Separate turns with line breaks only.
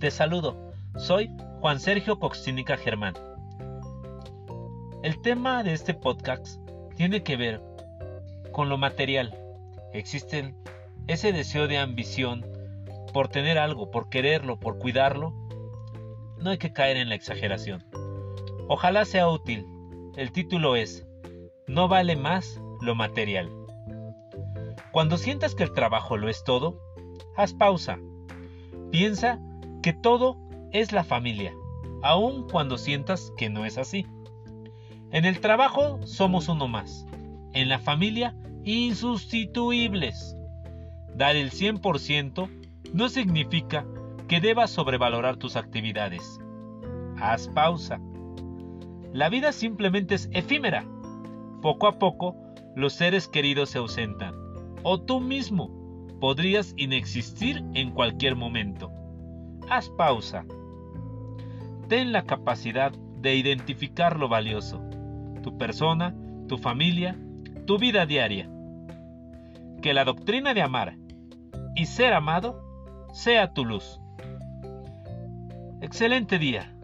Te saludo, soy Juan Sergio Coxínica Germán. El tema de este podcast tiene que ver con lo material. Existe ese deseo de ambición por tener algo, por quererlo, por cuidarlo. No hay que caer en la exageración. Ojalá sea útil. El título es No vale más lo material. Cuando sientas que el trabajo lo es todo, haz pausa. Piensa que todo es la familia, aun cuando sientas que no es así. En el trabajo somos uno más. En la familia, insustituibles. Dar el 100% no significa que debas sobrevalorar tus actividades. Haz pausa. La vida simplemente es efímera. Poco a poco, los seres queridos se ausentan. O tú mismo podrías inexistir en cualquier momento. Haz pausa. Ten la capacidad de identificar lo valioso, tu persona, tu familia, tu vida diaria. Que la doctrina de amar y ser amado sea tu luz. Excelente día.